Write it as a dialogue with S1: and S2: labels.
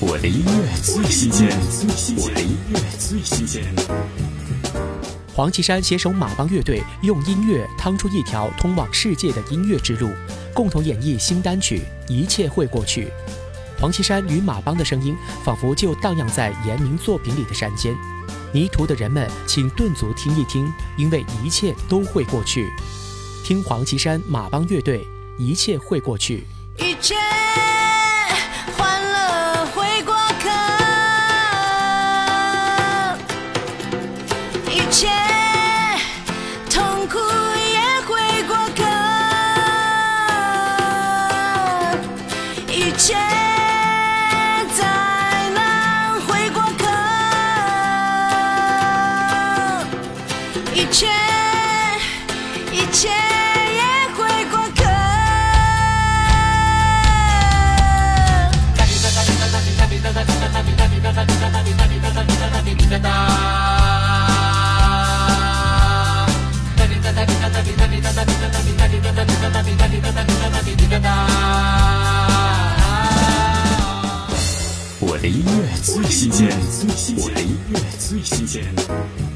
S1: 我的音乐最新鲜，我的音乐最新鲜。
S2: 黄绮珊携手马帮乐队，用音乐趟出一条通往世界的音乐之路，共同演绎新单曲《一切会过去》。黄绮珊与马帮的声音，仿佛就荡漾在严明作品里的山间。迷途的人们，请顿足听一听，因为一切都会过去。听黄绮珊马帮乐队，《一切会过去》。
S3: 一切。一切痛苦也会过客，一切灾难会过客，一切一切
S1: 最新鲜，我的音乐最新鲜。